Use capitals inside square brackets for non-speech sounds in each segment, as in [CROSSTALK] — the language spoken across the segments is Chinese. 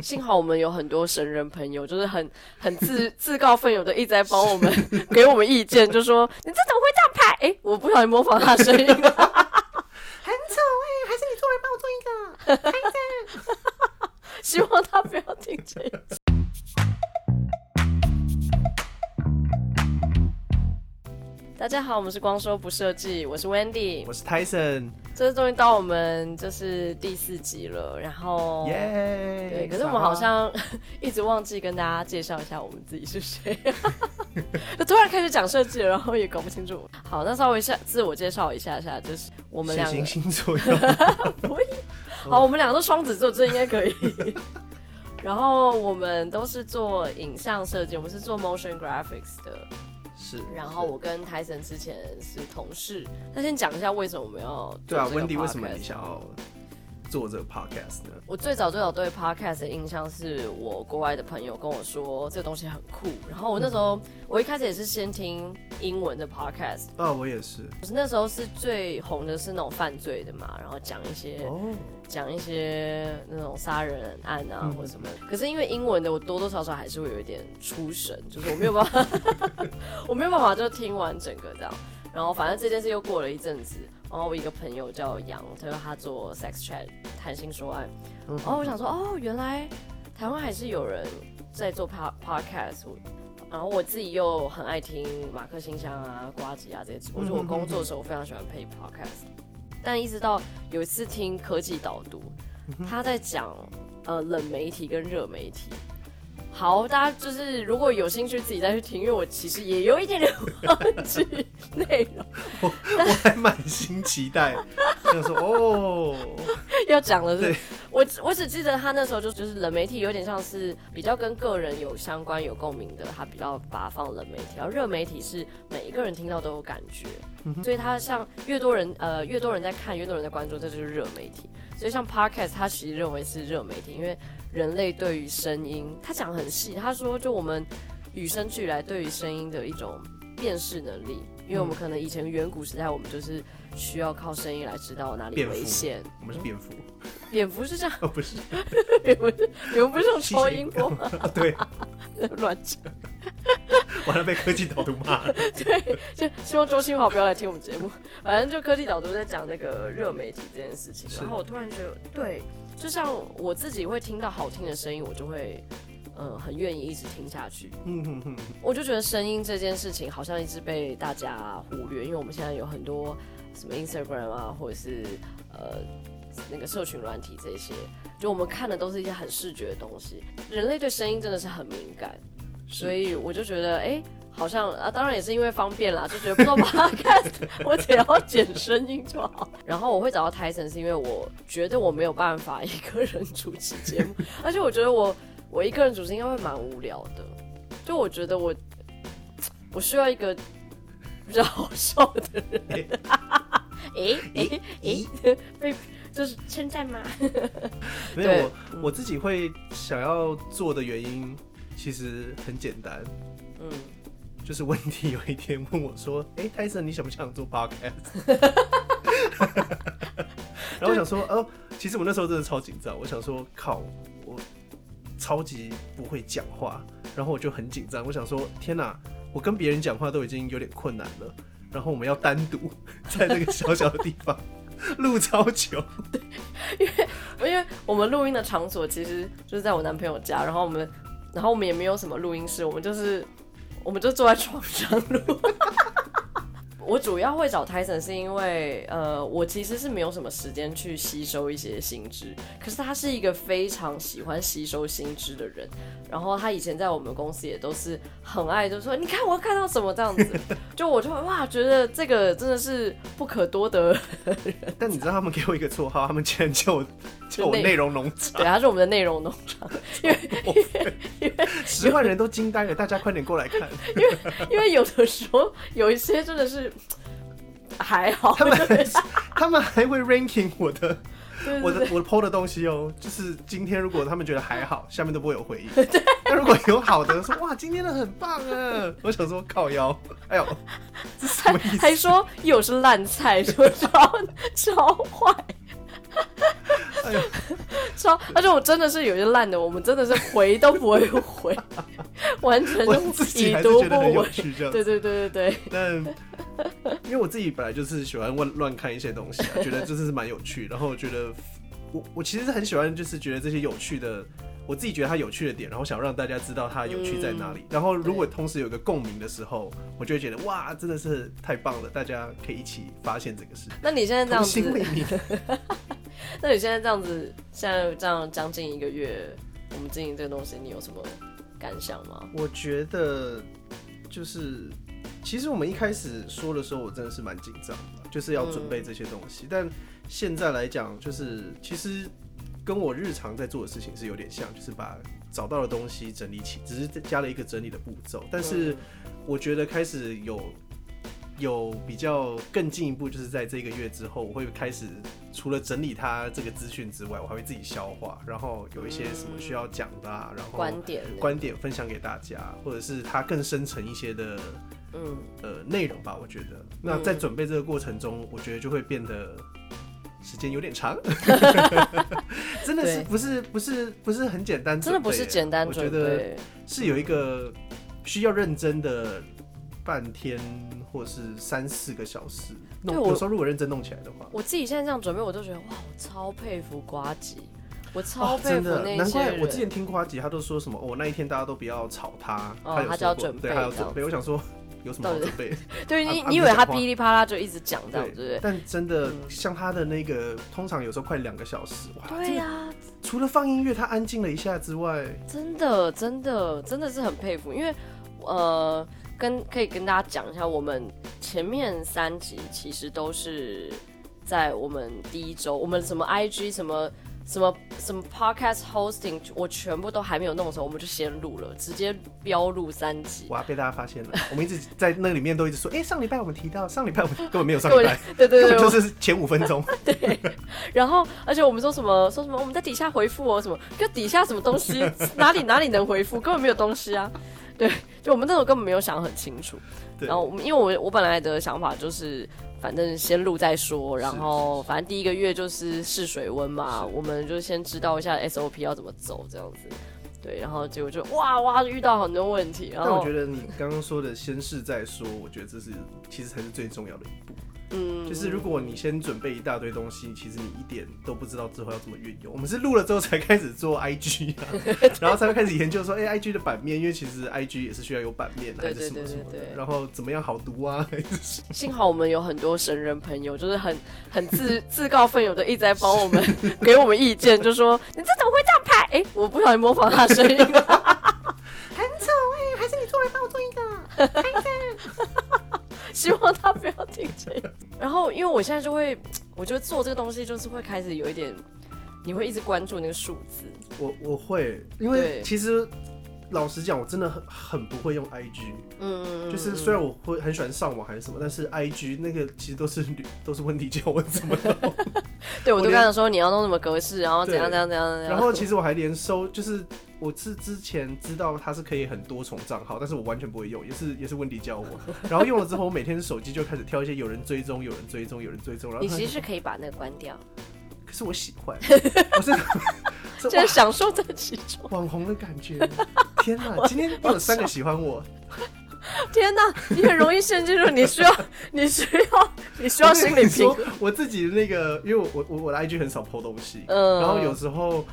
幸好我们有很多神人朋友，就是很 [LAUGHS] 很自自告奋勇的一直在帮我们 [LAUGHS] 给我们意见，就说你这怎么会这样拍？哎、欸，我不小心模仿他的声音，[LAUGHS] 很丑哎、欸，还是你做人帮我做一个，拍赞，希望他不要听这一集。大家好，我们是光说不设计，我是 Wendy，我是 Tyson。这次终于到我们就是第四集了，然后耶，对，可是我们好像一直忘记跟大家介绍一下我们自己是谁，[LAUGHS] 就突然开始讲设计了，然后也搞不清楚。好，那稍微下自我介绍一下下，就是我们两个行星座，[LAUGHS] 好，我们两个都双子座，这应该可以。[LAUGHS] 然后我们都是做影像设计，我们是做 motion graphics 的。是，然后我跟 Tyson 之前是同事。那先讲一下为什么我们要对啊，Wendy 为什么你想要做这个 podcast 呢？我最早最早对 podcast 的印象是我国外的朋友跟我说这个东西很酷，然后我那时候、嗯、我一开始也是先听英文的 podcast。啊，我也是。可是那时候是最红的是那种犯罪的嘛，然后讲一些。哦讲一些那种杀人案啊，嗯、或者什么，可是因为英文的，我多多少少还是会有一点出神，就是我没有办法，[LAUGHS] 我没有办法就听完整个这样。然后反正这件事又过了一阵子，然后我一个朋友叫杨，他说他做 sex chat 谈性说爱，然后我想说哦，原来台湾还是有人在做 pod podcast，然后我自己又很爱听马克信箱啊、瓜吉啊这些，我觉得我工作的时候我非常喜欢配 podcast。但一直到有一次听科技导读，他在讲呃冷媒体跟热媒体。好，大家就是如果有兴趣自己再去听，因为我其实也有一点点忘记内容。我 [LAUGHS] 我还满心期待，就说哦。[LAUGHS] 要讲了是，是？我我只记得他那时候就就是冷媒体有点像是比较跟个人有相关有共鸣的，他比较把它放冷媒体，然后热媒体是每一个人听到都有感觉，所以他像越多人呃越多人在看，越多人在关注，这就是热媒体。所以像 Podcast，他其实认为是热媒体，因为人类对于声音，他讲很细。他说，就我们与生俱来对于声音的一种辨识能力，因为我们可能以前远古时代，我们就是需要靠声音来知道哪里危险。我们是蝙蝠，蝙蝠是这样？哦，不是，你们你们不是用超音波 [LAUGHS] 吗？对，[LAUGHS] 乱讲。完了，被科技导读骂了。[LAUGHS] 对，就希望周星华不要来听我们节目。反正就科技导读在讲那个热媒体这件事情，然后我突然觉得，对，就像我自己会听到好听的声音，我就会。嗯，很愿意一直听下去。嗯哼哼，我就觉得声音这件事情好像一直被大家忽略，因为我们现在有很多什么 Instagram 啊，或者是呃那个社群软体这些，就我们看的都是一些很视觉的东西。人类对声音真的是很敏感，所以我就觉得，哎、欸，好像啊，当然也是因为方便啦，[LAUGHS] 就觉得不知道把它看，[LAUGHS] 我只要剪声音就好。[LAUGHS] 然后我会找到 Tyson 是因为我觉得我没有办法一个人主持节目，而且我觉得我。我一个人主持应该会蛮无聊的，就我觉得我我需要一个比较好笑的人。诶诶诶，被就是称赞吗？没有，我我自己会想要做的原因其实很简单，嗯，就是温迪有一天问我说：“ [LAUGHS] 哎、欸，泰森，你想不想做 podcast？” [LAUGHS] 然后我想说：“哦，其实我那时候真的超紧张，我想说，靠我。”超级不会讲话，然后我就很紧张。我想说，天哪，我跟别人讲话都已经有点困难了，然后我们要单独 [LAUGHS] 在那个小小的地方录超久。对，因为因为我们录音的场所其实就是在我男朋友家，然后我们然后我们也没有什么录音室，我们就是我们就坐在床上录。我主要会找 Tyson 是因为，呃，我其实是没有什么时间去吸收一些新知，可是他是一个非常喜欢吸收新知的人。然后他以前在我们公司也都是很爱，就说你看我看到什么这样子，就我就哇觉得这个真的是不可多得。但你知道他们给我一个绰号，他们竟然叫我叫我内容农场，对，他是我们的内容农场，因为 [LAUGHS] 因为因为十万人都惊呆了，大家快点过来看，因为因为有的时候有一些真的是。还好，他们他们还会 ranking 我的我的我的 PO 的东西哦。就是今天如果他们觉得还好，下面都不会有回应。但如果有好的，说哇今天的很棒啊，我想说靠腰，哎呦，这什么意思？还说又是烂菜，说超超坏。哎哎呦，超，而且我真的是有些烂的，我们真的是回都不会回，[LAUGHS] 完全就已读不回。对对对对对。但因为我自己本来就是喜欢乱乱看一些东西啊，觉得就是蛮有趣，然后我觉得我我其实很喜欢，就是觉得这些有趣的。我自己觉得它有趣的点，然后想让大家知道它有趣在哪里。嗯、然后如果同时有一个共鸣的时候，我就会觉得哇，真的是太棒了！大家可以一起发现这个事。那你现在这样子，[LAUGHS] 那你现在这样子，现在这样将近一个月，我们经营这个东西，你有什么感想吗？我觉得就是，其实我们一开始说的时候，我真的是蛮紧张的，就是要准备这些东西。嗯、但现在来讲，就是其实。跟我日常在做的事情是有点像，就是把找到的东西整理起，只是加了一个整理的步骤。但是我觉得开始有有比较更进一步，就是在这个月之后，我会开始除了整理他这个资讯之外，我还会自己消化，然后有一些什么需要讲的啊，然后观点观点分享给大家，或者是他更深层一些的嗯呃内容吧。我觉得那在准备这个过程中，我觉得就会变得。时间有点长，[LAUGHS] 真的是不是不是不是很简单，真的不是简单。我觉得是有一个需要认真的半天或是三四个小时弄。有时候如果认真弄起来的话，我自己现在这样准备，我都觉得哇，我超佩服瓜吉，我超佩服那些人。难怪我之前听瓜吉，他都说什么，我那一天大家都不要吵他，他他就要准备，对，他要准备。我想说。有什么好准备？[LAUGHS] 对你，你以为他噼里啪啦就一直讲这样，对不对？但真的像他的那个，通常有时候快两个小时，哇！对呀，除了放音乐，他安静了一下之外，真的，真的，真的是很佩服。因为，呃，跟可以跟大家讲一下，我们前面三集其实都是在我们第一周，我们什么 IG 什么。什么什么 podcast hosting，我全部都还没有弄的时候，我们就先录了，直接标录三集。哇，被大家发现了！[LAUGHS] 我们一直在那里面都一直说，哎、欸，上礼拜我们提到，上礼拜我们 [LAUGHS] 根本没有上礼拜，对对 [LAUGHS] 对，就是前五分钟。对，然后而且我们说什么说什么，我们在底下回复哦，什么就底下什么东西，哪里哪里能回复，根本没有东西啊。对，就我们那时候根本没有想很清楚。对然后我们因为我我本来的想法就是。反正先录再说，然后反正第一个月就是试水温嘛，我们就先知道一下 SOP 要怎么走这样子，对，然后结果就哇哇遇到很多问题。然后但我觉得你刚刚说的先试再说，我觉得这是其实才是最重要的一步。嗯，就是如果你先准备一大堆东西，其实你一点都不知道之后要怎么运用。我们是录了之后才开始做 IG 啊，[LAUGHS] 然后才会开始研究说，哎、欸、，IG 的版面，因为其实 IG 也是需要有版面还是什么什么的，然后怎么样好读啊？[LAUGHS] 幸好我们有很多神人朋友，就是很很自 [LAUGHS] 自告奋勇的一直在帮我们给我们意见，就说你这怎么会这样拍？哎、欸，我不小心模仿他的声音，很丑哎，还是你做来帮我做一个，拍一下。希望他不要听这个。[LAUGHS] 然后，因为我现在就会，我觉得做这个东西就是会开始有一点，你会一直关注那个数字。我我会，因为其实老实讲，我真的很很不会用 IG。嗯，就是虽然我会很喜欢上网还是什么，但是 IG 那个其实都是都是问题教我怎么弄。[LAUGHS] 对，我就跟他说你要弄什么格式，然后怎样怎样怎样怎样。然后其实我还连收就是。我是之前知道它是可以很多重账号，但是我完全不会用，也是也是温迪教我。[LAUGHS] 然后用了之后，我每天手机就开始挑一些有人追踪、有人追踪、有人追踪。然后你其实可以把那个关掉，可是我喜欢，我是真的 [LAUGHS] 享受这其中，网红的感觉。天哪，今天又有三个喜欢我！天哪，你很容易陷进入，你需要，[LAUGHS] 你需要，你需要心理平衡。我自己的那个，因为我我我的 IG 很少 po 东西，嗯，然后有时候。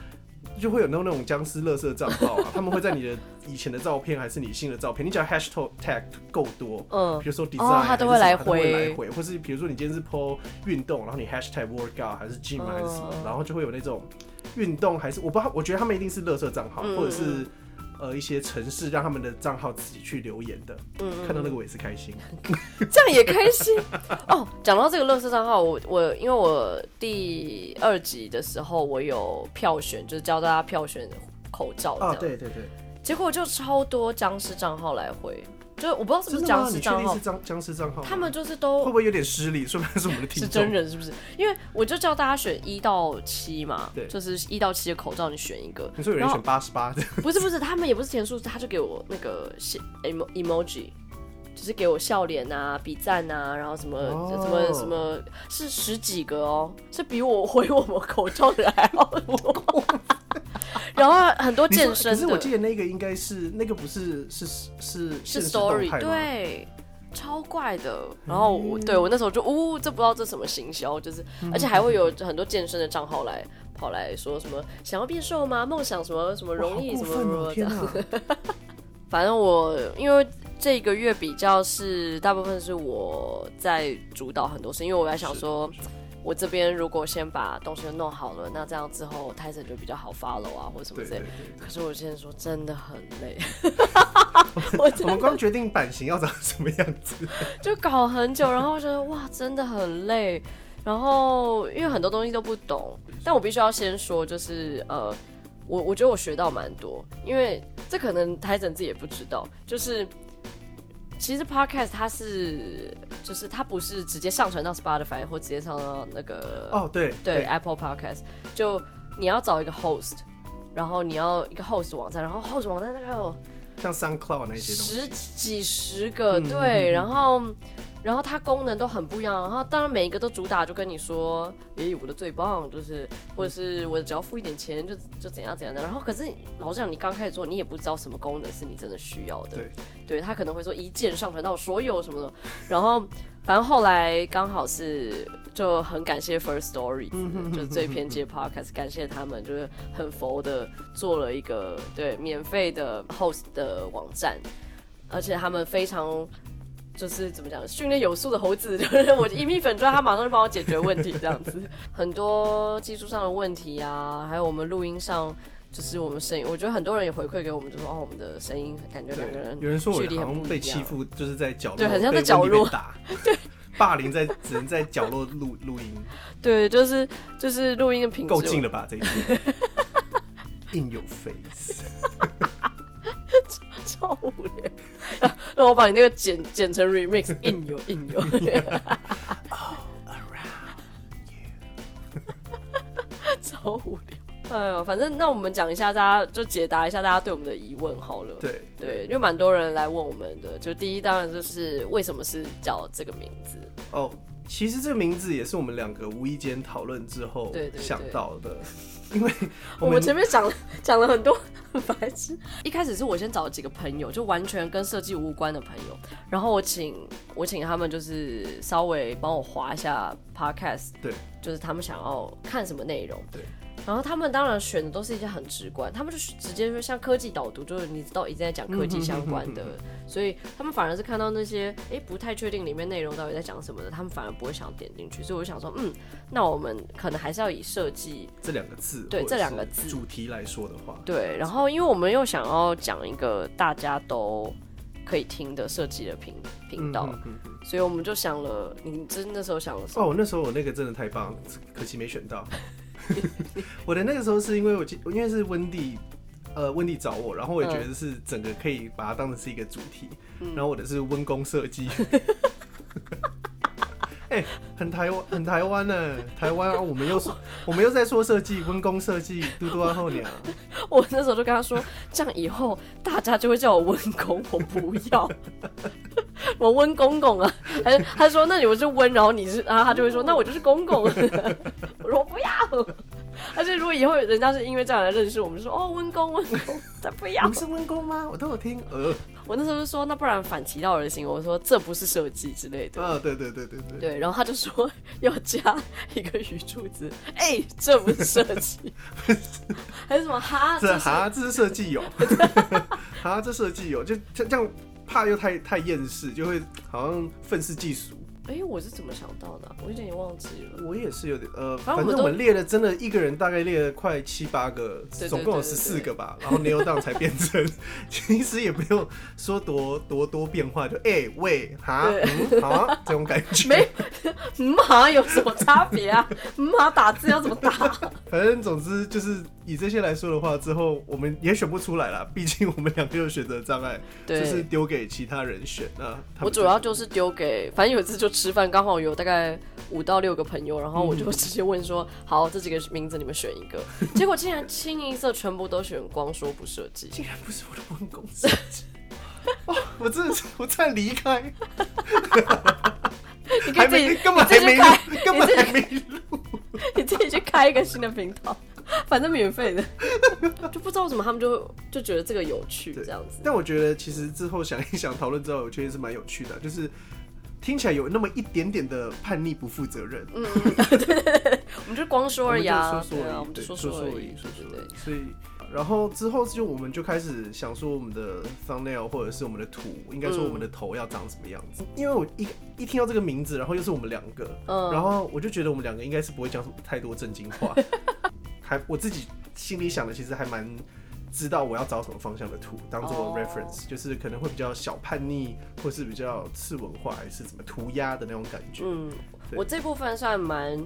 就会有那种那种僵尸垃圾账号啊，[LAUGHS] 他们会在你的以前的照片还是你新的照片，你只要 hashtag 够多，嗯，比如说 design，哦，他都会来回，来回，或是比如说你今天是 po 运动，然后你 hashtag workout 还是 gym 还是什么，嗯、然后就会有那种运动还是我不知道，我觉得他们一定是垃圾账号，嗯、或者是。呃，一些城市让他们的账号自己去留言的，嗯，看到那个我也是开心，[LAUGHS] 这样也开心哦。讲到这个乐视账号，我我因为我第二集的时候我有票选，就是教大家票选口罩，啊，对对对，结果就超多僵尸账号来回。就我不知道是不是僵尸账号，是僵僵尸账号，他们就是都会不会有点失礼？[LAUGHS] 说不定是我们的听众，是真人是不是？因为我就叫大家选一到七嘛，对，就是一到七的口罩你选一个。你说有人选八十八的？[LAUGHS] [LAUGHS] 不是不是，他们也不是填数字，他就给我那个 emo emoji，就是给我笑脸啊、比赞啊，然后什么、oh. 什么什么，是十几个哦，是比我回我们口罩的人还要多。[LAUGHS] 然后很多健身的，可是我记得那个应该是那个不是是是是 story 对。超怪的，然后我对我那时候就呜、哦，这不知道这什么行销，就是而且还会有很多健身的账号来跑来说什么想要变瘦吗？梦想什么什么容易什么什么的。[LAUGHS] 反正我因为这个月比较是大部分是我在主导很多事，因为我在想说。我这边如果先把东西都弄好了，那这样之后 Tyson 就比较好 follow 啊，或者什么之类。可是我现在说真的很累。[LAUGHS] 我我们刚决定版型要长什么样子，就搞很久，然后我觉得哇，真的很累。然后因为很多东西都不懂，但我必须要先说，就是呃，我我觉得我学到蛮多，因为这可能 Tyson 自己也不知道，就是。其实 podcast 它是，就是它不是直接上传到 Spotify 或直接上到那个哦，对对，对 Apple Podcast，就你要找一个 host，然后你要一个 host 网站，然后 host 网站大概有像 SoundCloud 那些东西，十几十个，对，然后。然后它功能都很不一样，然后当然每一个都主打就跟你说，诶，我的最棒就是，或者是我只要付一点钱就就怎样怎样的。然后可是老实讲，你刚开始做，你也不知道什么功能是你真的需要的。对，对他可能会说一键上传到所有什么的。然后反正后来刚好是就很感谢 First Story，就是最偏激 Podcast，感谢他们就是很佛的做了一个对免费的 host 的网站，而且他们非常。就是怎么讲，训练有素的猴子，[LAUGHS] 就是我一米粉砖，他马上就帮我解决问题，这样子。[LAUGHS] 很多技术上的问题啊，还有我们录音上，就是我们声音，我觉得很多人也回馈给我们，就说哦，我们的声音感觉两个人有人说我好像被欺负，就是在角落，对，很像在角落打，[LAUGHS] 对，霸凌在只能在角落录录音，对，就是就是录音的品质够近了吧？这一次 In your face，超无聊。[LAUGHS] 那我把你那个剪剪成 remix，硬 [LAUGHS] 有硬有。[LAUGHS] 超。哎呦，反正那我们讲一下，大家就解答一下大家对我们的疑问好了。对对，因为蛮多人来问我们的，就第一当然就是为什么是叫这个名字哦。其实这个名字也是我们两个无意间讨论之后想到的，[LAUGHS] 因为我们前面讲了 [LAUGHS] 讲了很多很白痴。一开始是我先找了几个朋友，就完全跟设计无关的朋友，然后我请我请他们就是稍微帮我划一下 podcast，对，就是他们想要看什么内容，对。然后他们当然选的都是一些很直观，他们就直接说像科技导读，就是你知道一直在讲科技相关的，所以他们反而是看到那些哎不太确定里面内容到底在讲什么的，他们反而不会想点进去。所以我就想说，嗯，那我们可能还是要以设计这两个字，对这两个字主题来说的话，对。然后因为我们又想要讲一个大家都可以听的设计的频频道，所以我们就想了，你真那时候想了什么？哦，那时候我那个真的太棒，可惜没选到。[LAUGHS] 我的那个时候是因为我记，因为是温蒂，呃，温蒂找我，然后我也觉得是整个可以把它当成是一个主题，嗯、然后我的是温工设计，[LAUGHS] 哎、欸，很台湾，很台湾呢，台湾啊，我们又说，我们又在说设计，温工设计，嘟嘟啊后娘，[LAUGHS] 我那时候就跟他说，这样以后大家就会叫我温工，我不要。[LAUGHS] 我温公公啊，他他说，那你们是温，然后你是，然后他就会说，那我就是公公。[LAUGHS] 我说我不要。而且如果以后人家是因为这样来认识我们，就说哦温公温公，他不要。你是温公吗？我都有听。呃，我那时候就说，那不然反其道而行，我说这不是设计之类的。啊，对对对对对。对，然后他就说要加一个语助词，[LAUGHS] 哎、欸，这不是设计，还是什么哈？这哈这是设计有，哈这设计有，就这这样。怕又太太厌世，就会好像愤世嫉俗。哎、欸，我是怎么想到的、啊？我有点忘记了。我也是有点呃，反正我们列了，真的一个人大概列了快七八个，总共有十四个吧。然后 nail down 才变成，[LAUGHS] 其实也不用说多多多变化，就哎、欸、喂哈嗯好啊这种感觉。没嗯哈有什么差别啊？嗯哈打字要怎么打？[LAUGHS] 反正总之就是以这些来说的话，之后我们也选不出来了。[LAUGHS] 毕竟我们两个有选择障碍，就是丢给其他人选。那我主要就是丢给，反正有一次就。吃饭刚好有大概五到六个朋友，然后我就直接问说：“嗯、好，这几个名字你们选一个。[LAUGHS] ”结果竟然清一色全部都选光说不设计，竟然不是我的温工设计。哦，我真的是我再离开，[LAUGHS] 你可以自己根本还没录，根本还没录，你自己去开一个新的频道，反正免费的，[LAUGHS] 就不知道为什么他们就就觉得这个有趣这样子。但我觉得其实之后想一想，讨论之后，我觉得是蛮有趣的，就是。听起来有那么一点点的叛逆、不负责任。嗯，对 [LAUGHS] 对对，我们就光说而已啊，说说而已，我们就说说而已，说说而已。所以，然后之后就我们就开始想说，我们的 thumbnail 或者是我们的图，应该说我们的头要长什么样子。因为我一一听到这个名字，然后又是我们两个，嗯，然后我就觉得我们两个应该是不会讲什么太多正经话，还我自己心里想的其实还蛮。知道我要找什么方向的图当做 reference，、oh. 就是可能会比较小叛逆，或是比较次文化，还是怎么涂鸦的那种感觉。嗯，我这部分算蛮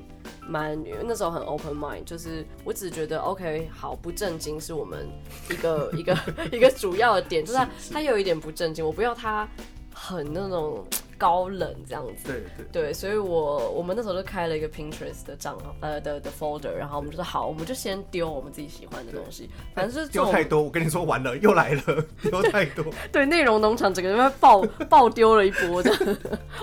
蛮，那时候很 open mind，就是我只觉得 OK 好，不正经是我们一个 [LAUGHS] 一个一个主要的点，就是它，是是它有一点不正经，我不要它很那种。高冷这样子，对对。对，所以我我们那时候就开了一个 Pinterest 的账号，呃的的 folder，然后我们就说好，我们就先丢我们自己喜欢的东西，反正是丢太多，我跟你说完了又来了，[LAUGHS] 丢太多，对，内容农场整个人爆 [LAUGHS] 爆丢了一波的，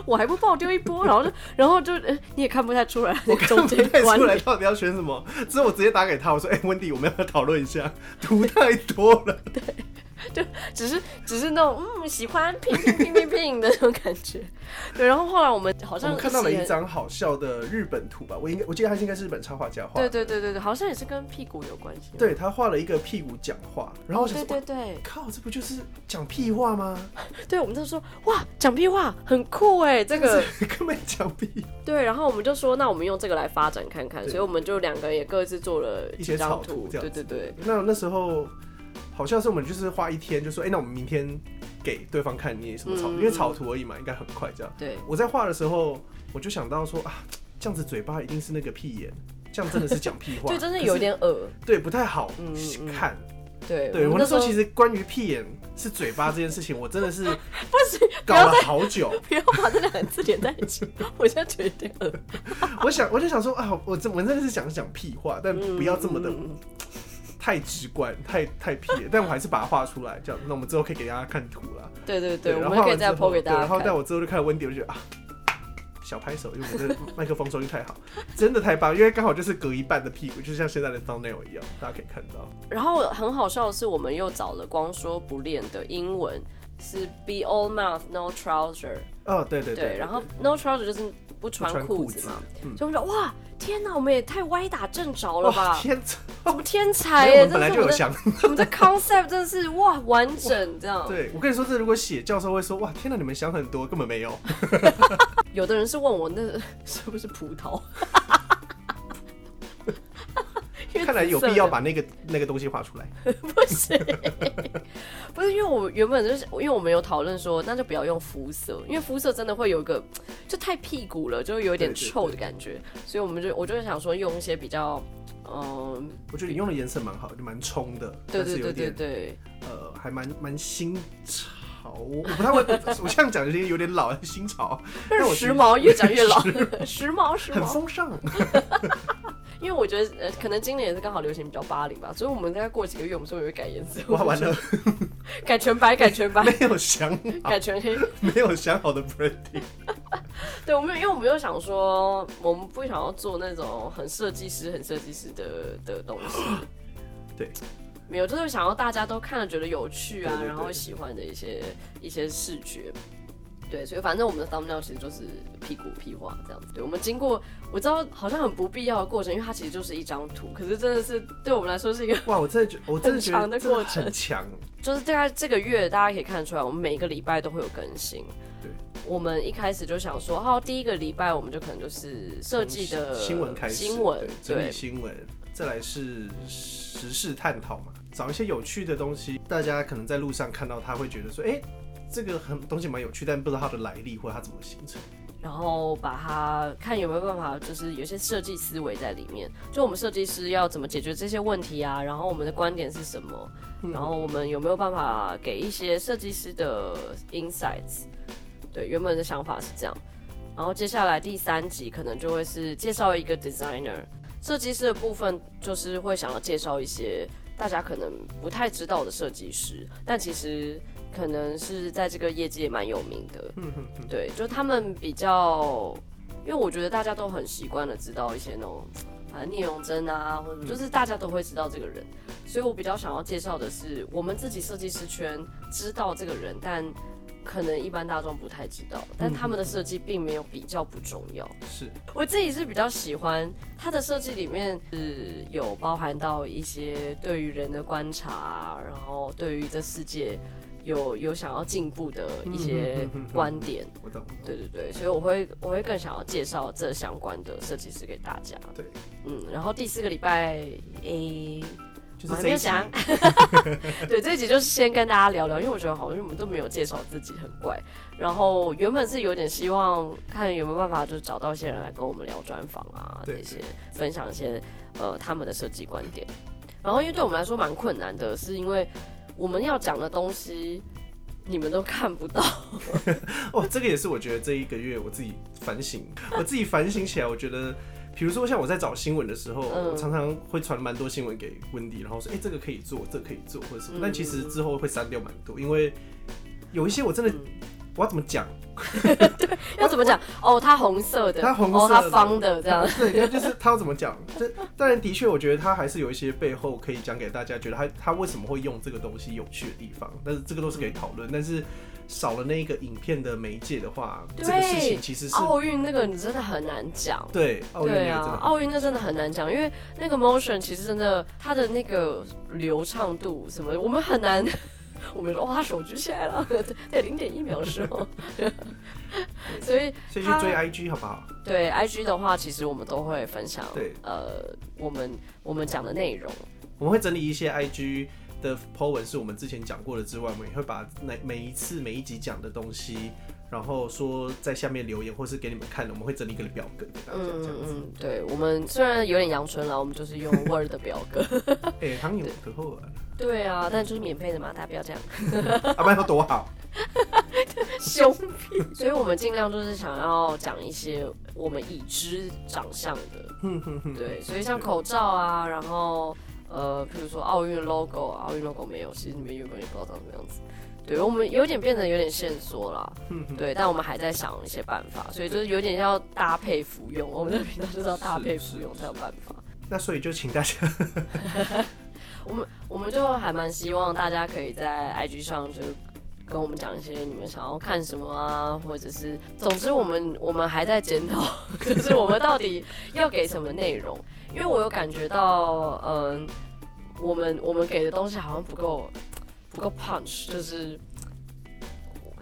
我还不爆丢一波，[LAUGHS] 然后就然后就你也看不太出来，我看不太出来到底要选什么，之后我直接打给他，我说哎，Wendy，我们要讨论一下，图太多了，对。[LAUGHS] 就只是只是那种嗯喜欢拼拼拼拼拼的那种感觉，[LAUGHS] 对。然后后来我们好像看到了一张好笑的日本图吧，我应该我记得他应该是日本插画家画。对对对对对，好像也是跟屁股有关系。对，他画了一个屁股讲话，然后我想说对对对，靠，这不就是讲屁话吗？[LAUGHS] 对，我们就说哇，讲屁话很酷哎，这个根本讲屁。对，然后我们就说那我们用这个来发展看看，所以我们就两个人也各自做了一些草图，对对对。那那时候。好像是我们就是花一天，就说哎、欸，那我们明天给对方看你什么草因为草图而已嘛，应该很快这样。对，我在画的时候，我就想到说啊，这样子嘴巴一定是那个屁眼，这样真的是讲屁话，[LAUGHS] 就，真的有点恶，对，不太好看。对，对我那时候其实关于屁眼是嘴巴这件事情，我真的是 [LAUGHS] 不是搞了好久，不要把这两个字连在一起，[LAUGHS] 我现在觉得有点恶。我想，我就想说啊，我这我真的是想讲屁话，但不要这么的。嗯太直观，[LAUGHS] 太太屁，但我还是把它画出来，这样，那我们之后可以给大家看图了。对对对，对，我们可以再 po 给大家。然后但我之后就看到温迪，我就觉得啊，小拍手，因为我的麦克风收音太好，[LAUGHS] 真的太棒，因为刚好就是隔一半的屁股，就像现在的 thumbnail 一样，大家可以看到。然后很好笑的是，我们又找了光说不练的英文，是 be all mouth no trouser。哦，对对对，对，然后 no trouser 就是不穿裤子嘛，所以我们说哇。天哪，我们也太歪打正着了吧！天才，[LAUGHS] 我们天才耶！本来就有想，我们的 concept 真的是哇完整这样。对，我跟你说，这如果写教授会说哇，天哪，你们想很多，根本没有。[LAUGHS] 有的人是问我那 [LAUGHS] 是不是葡萄？看来有必要把那个那个东西画出来。[LAUGHS] 不是，[LAUGHS] 不是，因为我原本就是因为我们有讨论说，那就不要用肤色，因为肤色真的会有一个就太屁股了，就有一点臭的感觉，所以我们就我就想说用一些比较嗯，我觉得你用的颜色蛮好，就蛮冲的，对对对对对，呃，还蛮蛮新潮，我不太会，我 [LAUGHS] 这样讲有点有点老，新潮，但是时髦，越讲越老，时髦时髦，很风尚。因为我觉得，呃，可能今年也是刚好流行比较八零吧，所以我们大概过几个月，我们说也会改颜色。哇，完了，[LAUGHS] 改全白，改全白，没有想好，改全黑，[LAUGHS] 没有想好的 branding。[LAUGHS] 对，我们因为我们又想说，我们不想要做那种很设计师、很设计师的的东西。[GASPS] 对，没有，就是想要大家都看了觉得有趣啊，对对对，然后喜欢的一些一些视觉。对，所以反正我们的 thumbnail 其实就是屁股屁话这样子。对，我们经过我知道好像很不必要的过程，因为它其实就是一张图，可是真的是对我们来说是一个哇，我真的觉我真的觉得的过程，很强。就是大概这个月大家可以看得出来，我们每一个礼拜都会有更新。对，我们一开始就想说，好，第一个礼拜我们就可能就是设计的新闻开始，新闻整理新闻，再来是时事探讨嘛，找一些有趣的东西，大家可能在路上看到他会觉得说，哎。这个很东西蛮有趣，但不知道它的来历或者它怎么形成。然后把它看有没有办法，就是有些设计思维在里面。就我们设计师要怎么解决这些问题啊？然后我们的观点是什么？然后我们有没有办法给一些设计师的 insights？对，原本的想法是这样。然后接下来第三集可能就会是介绍一个 designer，设计师的部分就是会想要介绍一些。大家可能不太知道的设计师，但其实可能是在这个业界蛮有名的。嗯哼哼，对，就他们比较，因为我觉得大家都很习惯的知道一些那种啊聂荣臻啊，或者就是大家都会知道这个人，所以我比较想要介绍的是我们自己设计师圈知道这个人，但。可能一般大众不太知道，但他们的设计并没有比较不重要。是我自己是比较喜欢他的设计里面是有包含到一些对于人的观察，然后对于这世界有有想要进步的一些观点。我懂。对对对，所以我会我会更想要介绍这相关的设计师给大家。对，嗯，然后第四个礼拜 A。就是这一集，[LAUGHS] 对，这一集就是先跟大家聊聊，因为我觉得好像我们都没有介绍自己，很怪。然后原本是有点希望看有没有办法，就是找到一些人来跟我们聊专访啊，这些分享一些呃他们的设计观点。然后因为对我们来说蛮困难的，是因为我们要讲的东西你们都看不到。[LAUGHS] 哦，这个也是我觉得这一个月我自己反省，[LAUGHS] 我自己反省起来，我觉得。比如说，像我在找新闻的时候，嗯、我常常会传蛮多新闻给温迪，然后说：“哎、欸，这个可以做，这个可以做，或者什么。嗯”但其实之后会删掉蛮多，因为有一些我真的，嗯、我要怎么讲？对，[LAUGHS] 要怎么讲？哦，它红色的，它红色的，它、哦、方的这样。对，就是它要怎么讲？这当然的确，我觉得它还是有一些背后可以讲给大家，觉得它它为什么会用这个东西有趣的地方。但是这个都是可以讨论，嗯、但是。少了那个影片的媒介的话，这个事情其实是奥运那个你真的很难讲。对，奥运对啊，奥运那真的很难讲，因为那个 motion 其实真的它的那个流畅度什么，我们很难。我们说哇，手举起来了，[LAUGHS] 在零点一秒的时候。[LAUGHS] 所以，所以去追 IG 好不好？对，IG 的话，其实我们都会分享。对，呃，我们我们讲的内容，我们会整理一些 IG。的 po 文是我们之前讲过的之外，我们也会把每每一次每一集讲的东西，然后说在下面留言，或是给你们看的，我们会整理一个表格给大家这样子。嗯嗯，对，我们虽然有点阳春了，我们就是用 [LAUGHS] Word 的表格。哎、欸，他有可厚啊。对啊，但就是免费的嘛，大家不要这样。阿班说多好。凶屁。[LAUGHS] 所以我们尽量就是想要讲一些我们已知长相的。对，所以像口罩啊，然后。呃，比如说奥运 logo，奥运 logo 没有，其实你们原本也不知道长什么样子。对，我们有点变得有点限缩了，对，但我们还在想一些办法，所以就是有点要搭配服用。我们的频道就是要搭配服用才有办法。[LAUGHS] 那所以就请大家，[LAUGHS] 我们我们就还蛮希望大家可以在 IG 上就跟我们讲一些你们想要看什么啊，或者是，总之我们我们还在检讨，可是我们到底要给什么内容。因为我有感觉到，嗯，我们我们给的东西好像不够不够 punch，就是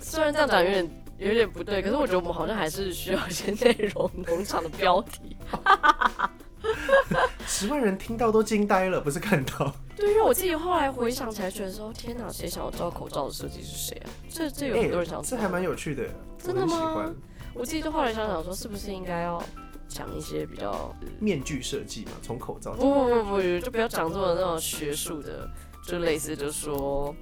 虽然这样讲有点有点不对，可是我觉得我们好像还是需要一些内容农场的标题。十万人听到都惊呆了，不是看到？对，因为我自己后来回想起来，觉得说天哪，谁想要知道口罩的设计是谁啊？这这有很多人想欸，这还蛮有趣的，真的吗？我自己就后来想想说，是不是应该要？讲一些比较面具设计嘛，从口罩不不不不，就不要讲这么那种学术的，就类似就说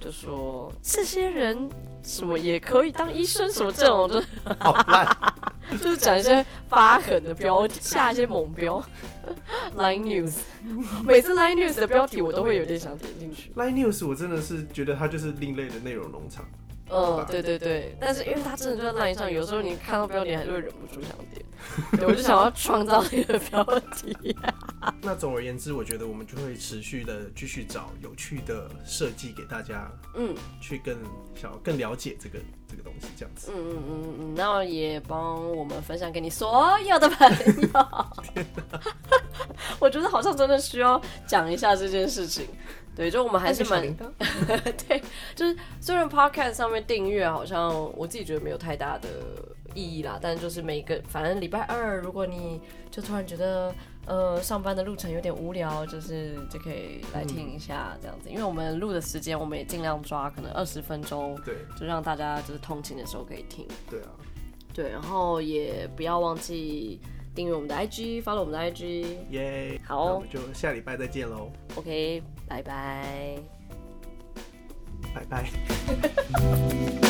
就说这些人什么也可以当医生什么这种，就好烂，[LAUGHS] 就是讲一些发狠的标题，下一些猛标。Line News，[LAUGHS] 每次 Line News 的标题我都会有点想点进去。Line News 我真的是觉得它就是另类的内容农场。嗯，对对对，但是因为他真的就在 Line 上，有时候你看到标题还是会忍不住想点。[LAUGHS] 对，我就想要创造一个标题。[LAUGHS] 那总而言之，我觉得我们就会持续的继续找有趣的设计给大家，嗯，去更想要更了解这个这个东西，这样子。嗯嗯嗯嗯，那也帮我们分享给你所有的朋友。[LAUGHS] 我觉得好像真的需要讲一下这件事情。对，就我们还是蛮 [LAUGHS] 对，就是虽然 Podcast 上面订阅好像我自己觉得没有太大的意义啦，但就是每个反正礼拜二，如果你就突然觉得呃上班的路程有点无聊，就是就可以来听一下这样子，嗯、因为我们录的时间我们也尽量抓可能二十分钟，对，就让大家就是通勤的时候可以听。对啊，对，然后也不要忘记。订阅我们的 IG，follow 我们的 IG，耶！好，那我们就下礼拜再见喽。OK，拜拜，拜拜。[LAUGHS]